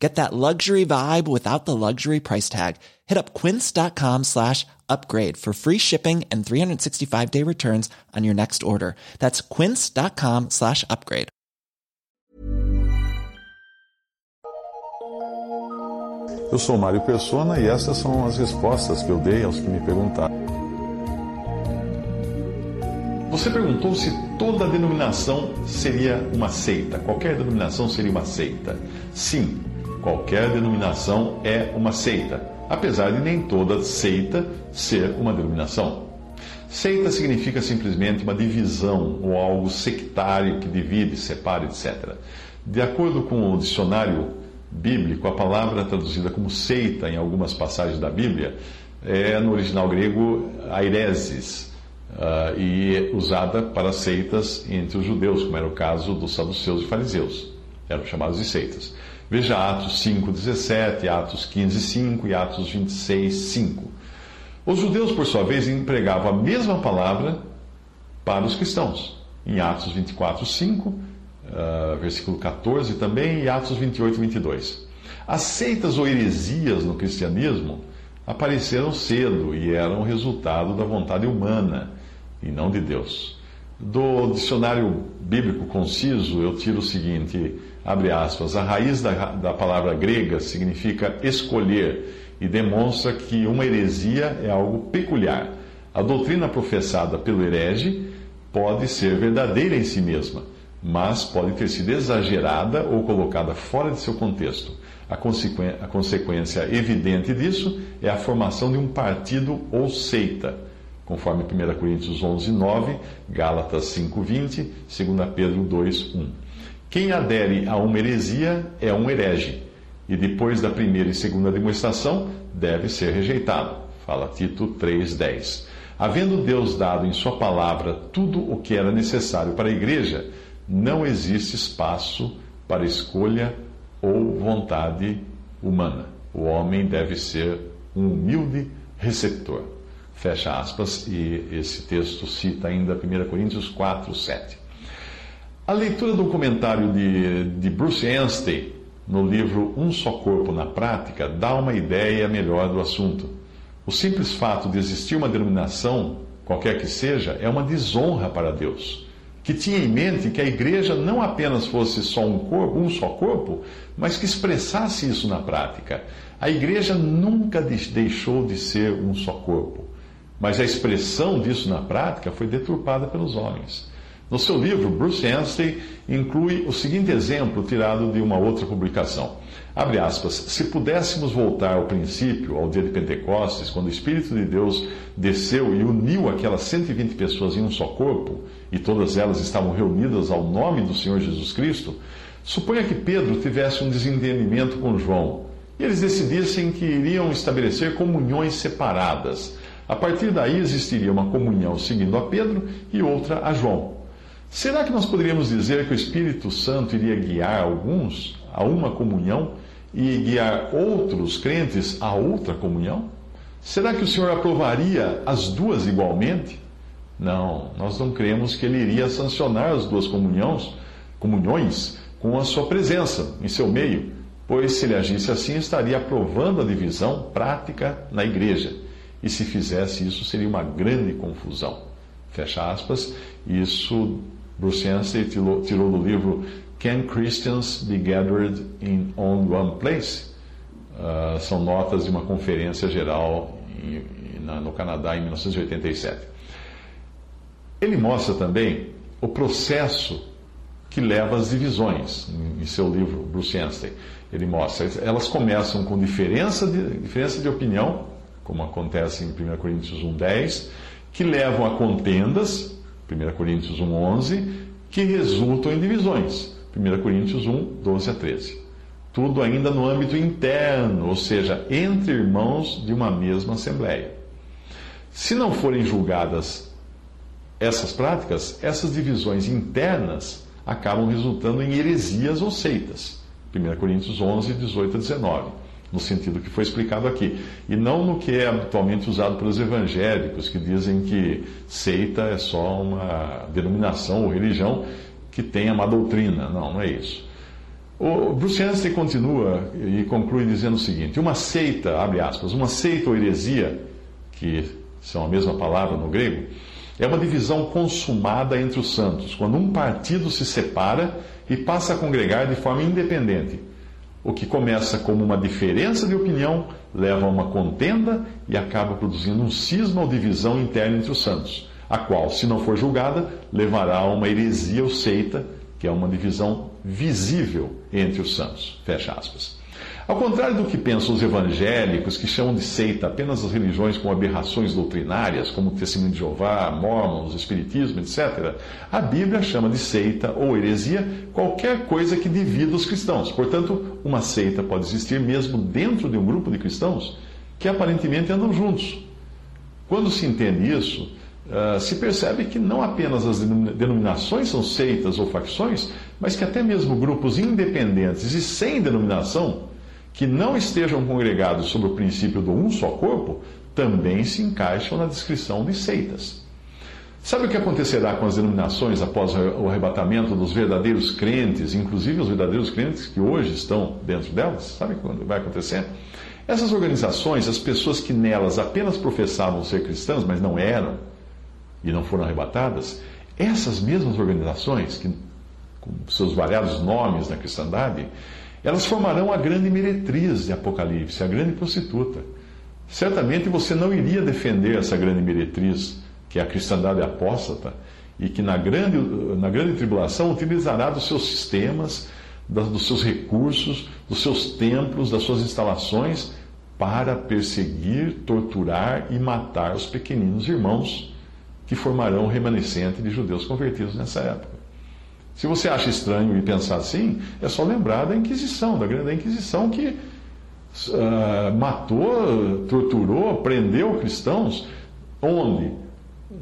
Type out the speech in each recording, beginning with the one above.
Get that luxury vibe without the luxury price tag. Hit up quince.com slash upgrade for free shipping and 365 day returns on your next order. That's quince.com slash upgrade. Eu sou Mário Persona e essas são as respostas que eu dei aos que me perguntaram. Você perguntou se toda denominação seria uma seita. Qualquer denominação seria uma seita. Sim, qualquer denominação é uma seita, apesar de nem toda seita ser uma denominação. Seita significa simplesmente uma divisão ou algo sectário que divide, separa, etc. De acordo com o dicionário bíblico, a palavra traduzida como seita em algumas passagens da Bíblia é no original grego aireses uh, e usada para seitas entre os judeus, como era o caso dos saduceus e fariseus. Eram chamados de seitas. Veja Atos 5,17, Atos 15,5 e Atos 26,5. Os judeus, por sua vez, empregavam a mesma palavra para os cristãos. Em Atos 24,5 uh, versículo 14 também, e Atos 28 e 22. As seitas ou heresias no cristianismo apareceram cedo e eram resultado da vontade humana e não de Deus. Do dicionário bíblico conciso, eu tiro o seguinte: abre aspas, a raiz da, da palavra grega significa escolher e demonstra que uma heresia é algo peculiar. A doutrina professada pelo herege pode ser verdadeira em si mesma mas pode ter sido exagerada ou colocada fora de seu contexto. A, a consequência evidente disso é a formação de um partido ou seita, conforme 1 Coríntios 11, 9, Gálatas 5, 20, 2 Pedro 2, 1. Quem adere a uma heresia é um herege, e depois da primeira e segunda demonstração deve ser rejeitado. Fala Tito 3, 10. Havendo Deus dado em Sua palavra tudo o que era necessário para a igreja, não existe espaço para escolha ou vontade humana. O homem deve ser um humilde receptor. Fecha aspas, e esse texto cita ainda 1 Coríntios 4, 7. A leitura do comentário de, de Bruce Anstey no livro Um Só Corpo na Prática dá uma ideia melhor do assunto. O simples fato de existir uma denominação, qualquer que seja, é uma desonra para Deus que tinha em mente que a igreja não apenas fosse só um corpo, um só corpo, mas que expressasse isso na prática. A igreja nunca deixou de ser um só corpo, mas a expressão disso na prática foi deturpada pelos homens. No seu livro, Bruce Anstey inclui o seguinte exemplo tirado de uma outra publicação. Abre aspas, se pudéssemos voltar ao princípio, ao dia de Pentecostes, quando o Espírito de Deus desceu e uniu aquelas 120 pessoas em um só corpo, e todas elas estavam reunidas ao nome do Senhor Jesus Cristo, suponha que Pedro tivesse um desentendimento com João, e eles decidissem que iriam estabelecer comunhões separadas. A partir daí existiria uma comunhão seguindo a Pedro e outra a João. Será que nós poderíamos dizer que o Espírito Santo iria guiar alguns a uma comunhão e guiar outros crentes a outra comunhão? Será que o Senhor aprovaria as duas igualmente? Não, nós não cremos que ele iria sancionar as duas comunhões, comunhões com a sua presença em seu meio, pois se ele agisse assim, estaria aprovando a divisão prática na igreja. E se fizesse isso, seria uma grande confusão. Fecha aspas. Isso Bruce Anstey tirou, tirou do livro Can Christians Be Gathered in On One Place? Uh, são notas de uma conferência geral em, na, no Canadá em 1987. Ele mostra também o processo que leva às divisões, em, em seu livro, Bruce Anstey. Ele mostra, elas começam com diferença de, diferença de opinião, como acontece em 1 Coríntios 1,10, que levam a contendas, 1 Coríntios 1,11, que resultam em divisões. 1 Coríntios 1, 12 a 13. Tudo ainda no âmbito interno, ou seja, entre irmãos de uma mesma assembleia. Se não forem julgadas essas práticas, essas divisões internas acabam resultando em heresias ou seitas. 1 Coríntios 11, 18 a 19, no sentido que foi explicado aqui. E não no que é atualmente usado pelos evangélicos, que dizem que seita é só uma denominação ou religião que tenha uma doutrina. Não, não é isso. O Bruce Anstey continua e conclui dizendo o seguinte: uma seita, abre aspas, uma seita ou heresia, que são a mesma palavra no grego, é uma divisão consumada entre os santos, quando um partido se separa e passa a congregar de forma independente. O que começa como uma diferença de opinião leva a uma contenda e acaba produzindo um cisma ou divisão interna entre os santos, a qual, se não for julgada, levará a uma heresia ou seita que é uma divisão visível entre os santos. Fecha aspas. Ao contrário do que pensam os evangélicos, que chamam de seita apenas as religiões com aberrações doutrinárias, como o Testemunho de Jeová, Mormons, Espiritismo, etc., a Bíblia chama de seita ou heresia qualquer coisa que divida os cristãos. Portanto, uma seita pode existir mesmo dentro de um grupo de cristãos que aparentemente andam juntos. Quando se entende isso, Uh, se percebe que não apenas as denominações são seitas ou facções, mas que até mesmo grupos independentes e sem denominação, que não estejam congregados sob o princípio do um só corpo, também se encaixam na descrição de seitas. Sabe o que acontecerá com as denominações após o arrebatamento dos verdadeiros crentes, inclusive os verdadeiros crentes que hoje estão dentro delas? Sabe o que vai acontecer? Essas organizações, as pessoas que nelas apenas professavam ser cristãs, mas não eram, e não foram arrebatadas, essas mesmas organizações, que, com seus variados nomes na cristandade, elas formarão a grande meretriz de Apocalipse, a grande prostituta. Certamente você não iria defender essa grande meretriz, que é a cristandade apóstata, e que na grande, na grande tribulação utilizará dos seus sistemas, dos seus recursos, dos seus templos, das suas instalações, para perseguir, torturar e matar os pequeninos irmãos que formarão o remanescente de judeus convertidos nessa época. Se você acha estranho e pensar assim, é só lembrar da Inquisição, da grande Inquisição que uh, matou, torturou, prendeu cristãos. Onde?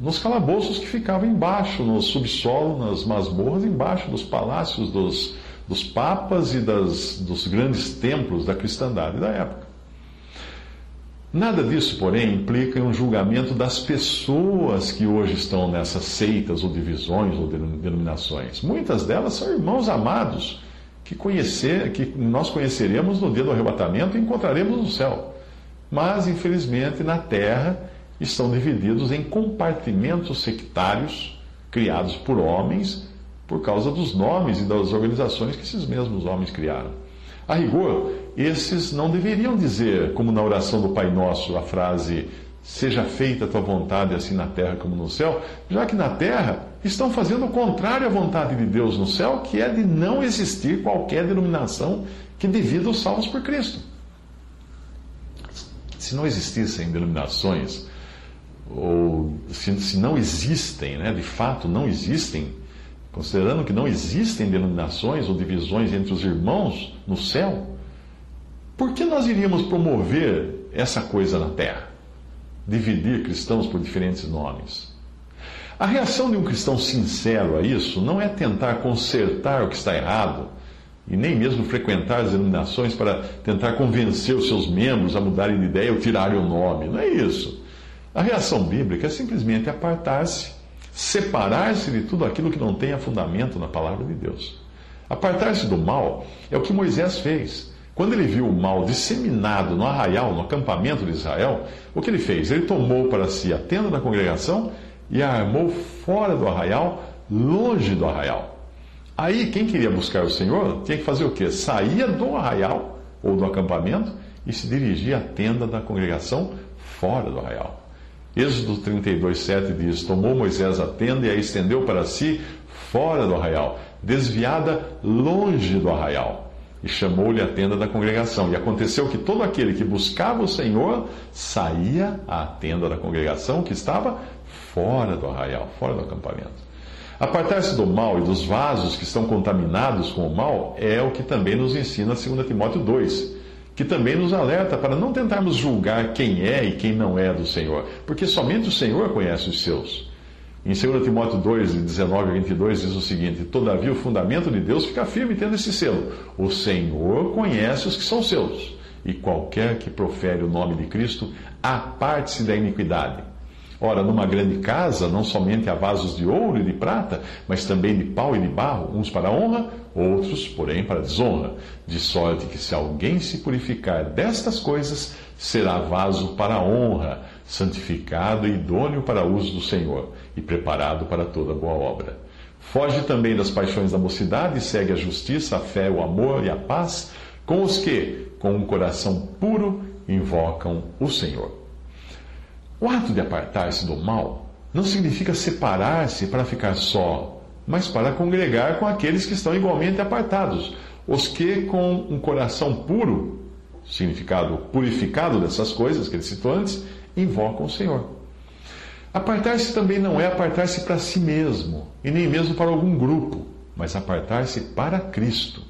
Nos calabouços que ficavam embaixo, no subsolo, nas masmorras, embaixo dos palácios dos, dos papas e das, dos grandes templos da cristandade da época. Nada disso, porém, implica um julgamento das pessoas que hoje estão nessas seitas ou divisões ou denominações. Muitas delas são irmãos amados que, conhecer, que nós conheceremos no dia do arrebatamento e encontraremos no céu. Mas, infelizmente, na terra estão divididos em compartimentos sectários criados por homens por causa dos nomes e das organizações que esses mesmos homens criaram. A rigor, esses não deveriam dizer, como na oração do Pai Nosso, a frase seja feita a tua vontade assim na terra como no céu, já que na terra estão fazendo o contrário à vontade de Deus no céu, que é de não existir qualquer denominação que divida os salvos por Cristo. Se não existissem denominações, ou se, se não existem, né, de fato não existem considerando que não existem denominações ou divisões entre os irmãos no céu, por que nós iríamos promover essa coisa na terra? Dividir cristãos por diferentes nomes. A reação de um cristão sincero a isso não é tentar consertar o que está errado e nem mesmo frequentar as denominações para tentar convencer os seus membros a mudarem de ideia ou tirarem o nome. Não é isso. A reação bíblica é simplesmente apartar-se separar-se de tudo aquilo que não tenha fundamento na palavra de Deus. Apartar-se do mal é o que Moisés fez. Quando ele viu o mal disseminado no arraial, no acampamento de Israel, o que ele fez? Ele tomou para si a tenda da congregação e a armou fora do arraial, longe do arraial. Aí, quem queria buscar o Senhor tinha que fazer o quê? Saía do arraial ou do acampamento e se dirigia à tenda da congregação fora do arraial. Êxodo 32, 7 diz: Tomou Moisés a tenda e a estendeu para si fora do arraial, desviada longe do arraial. E chamou-lhe a tenda da congregação. E aconteceu que todo aquele que buscava o Senhor saía à tenda da congregação que estava fora do arraial, fora do acampamento. Apartar-se do mal e dos vasos que estão contaminados com o mal é o que também nos ensina 2 Timóteo 2 que também nos alerta para não tentarmos julgar quem é e quem não é do Senhor, porque somente o Senhor conhece os seus. Em 2 Timóteo 2, 19 a 22, diz o seguinte: Todavia o fundamento de Deus fica firme tendo esse selo: O Senhor conhece os que são seus, e qualquer que profere o nome de Cristo, aparte-se da iniquidade. Ora, numa grande casa, não somente há vasos de ouro e de prata, mas também de pau e de barro, uns para honra, outros, porém, para desonra. De sorte que, se alguém se purificar destas coisas, será vaso para honra, santificado e idôneo para uso do Senhor, e preparado para toda boa obra. Foge também das paixões da mocidade e segue a justiça, a fé, o amor e a paz com os que, com um coração puro, invocam o Senhor. O ato de apartar-se do mal não significa separar-se para ficar só, mas para congregar com aqueles que estão igualmente apartados, os que, com um coração puro, significado purificado dessas coisas que ele citou antes, invocam o Senhor. Apartar-se também não é apartar-se para si mesmo, e nem mesmo para algum grupo, mas apartar-se para Cristo.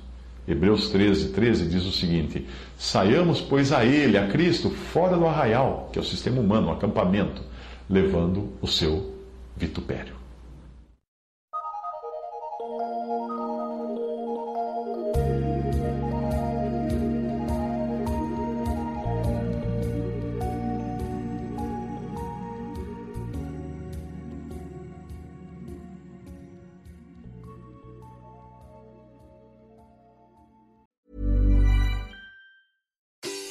Hebreus 13, 13 diz o seguinte: Saiamos, pois, a Ele, a Cristo, fora do arraial, que é o sistema humano, o acampamento, levando o seu vitupério.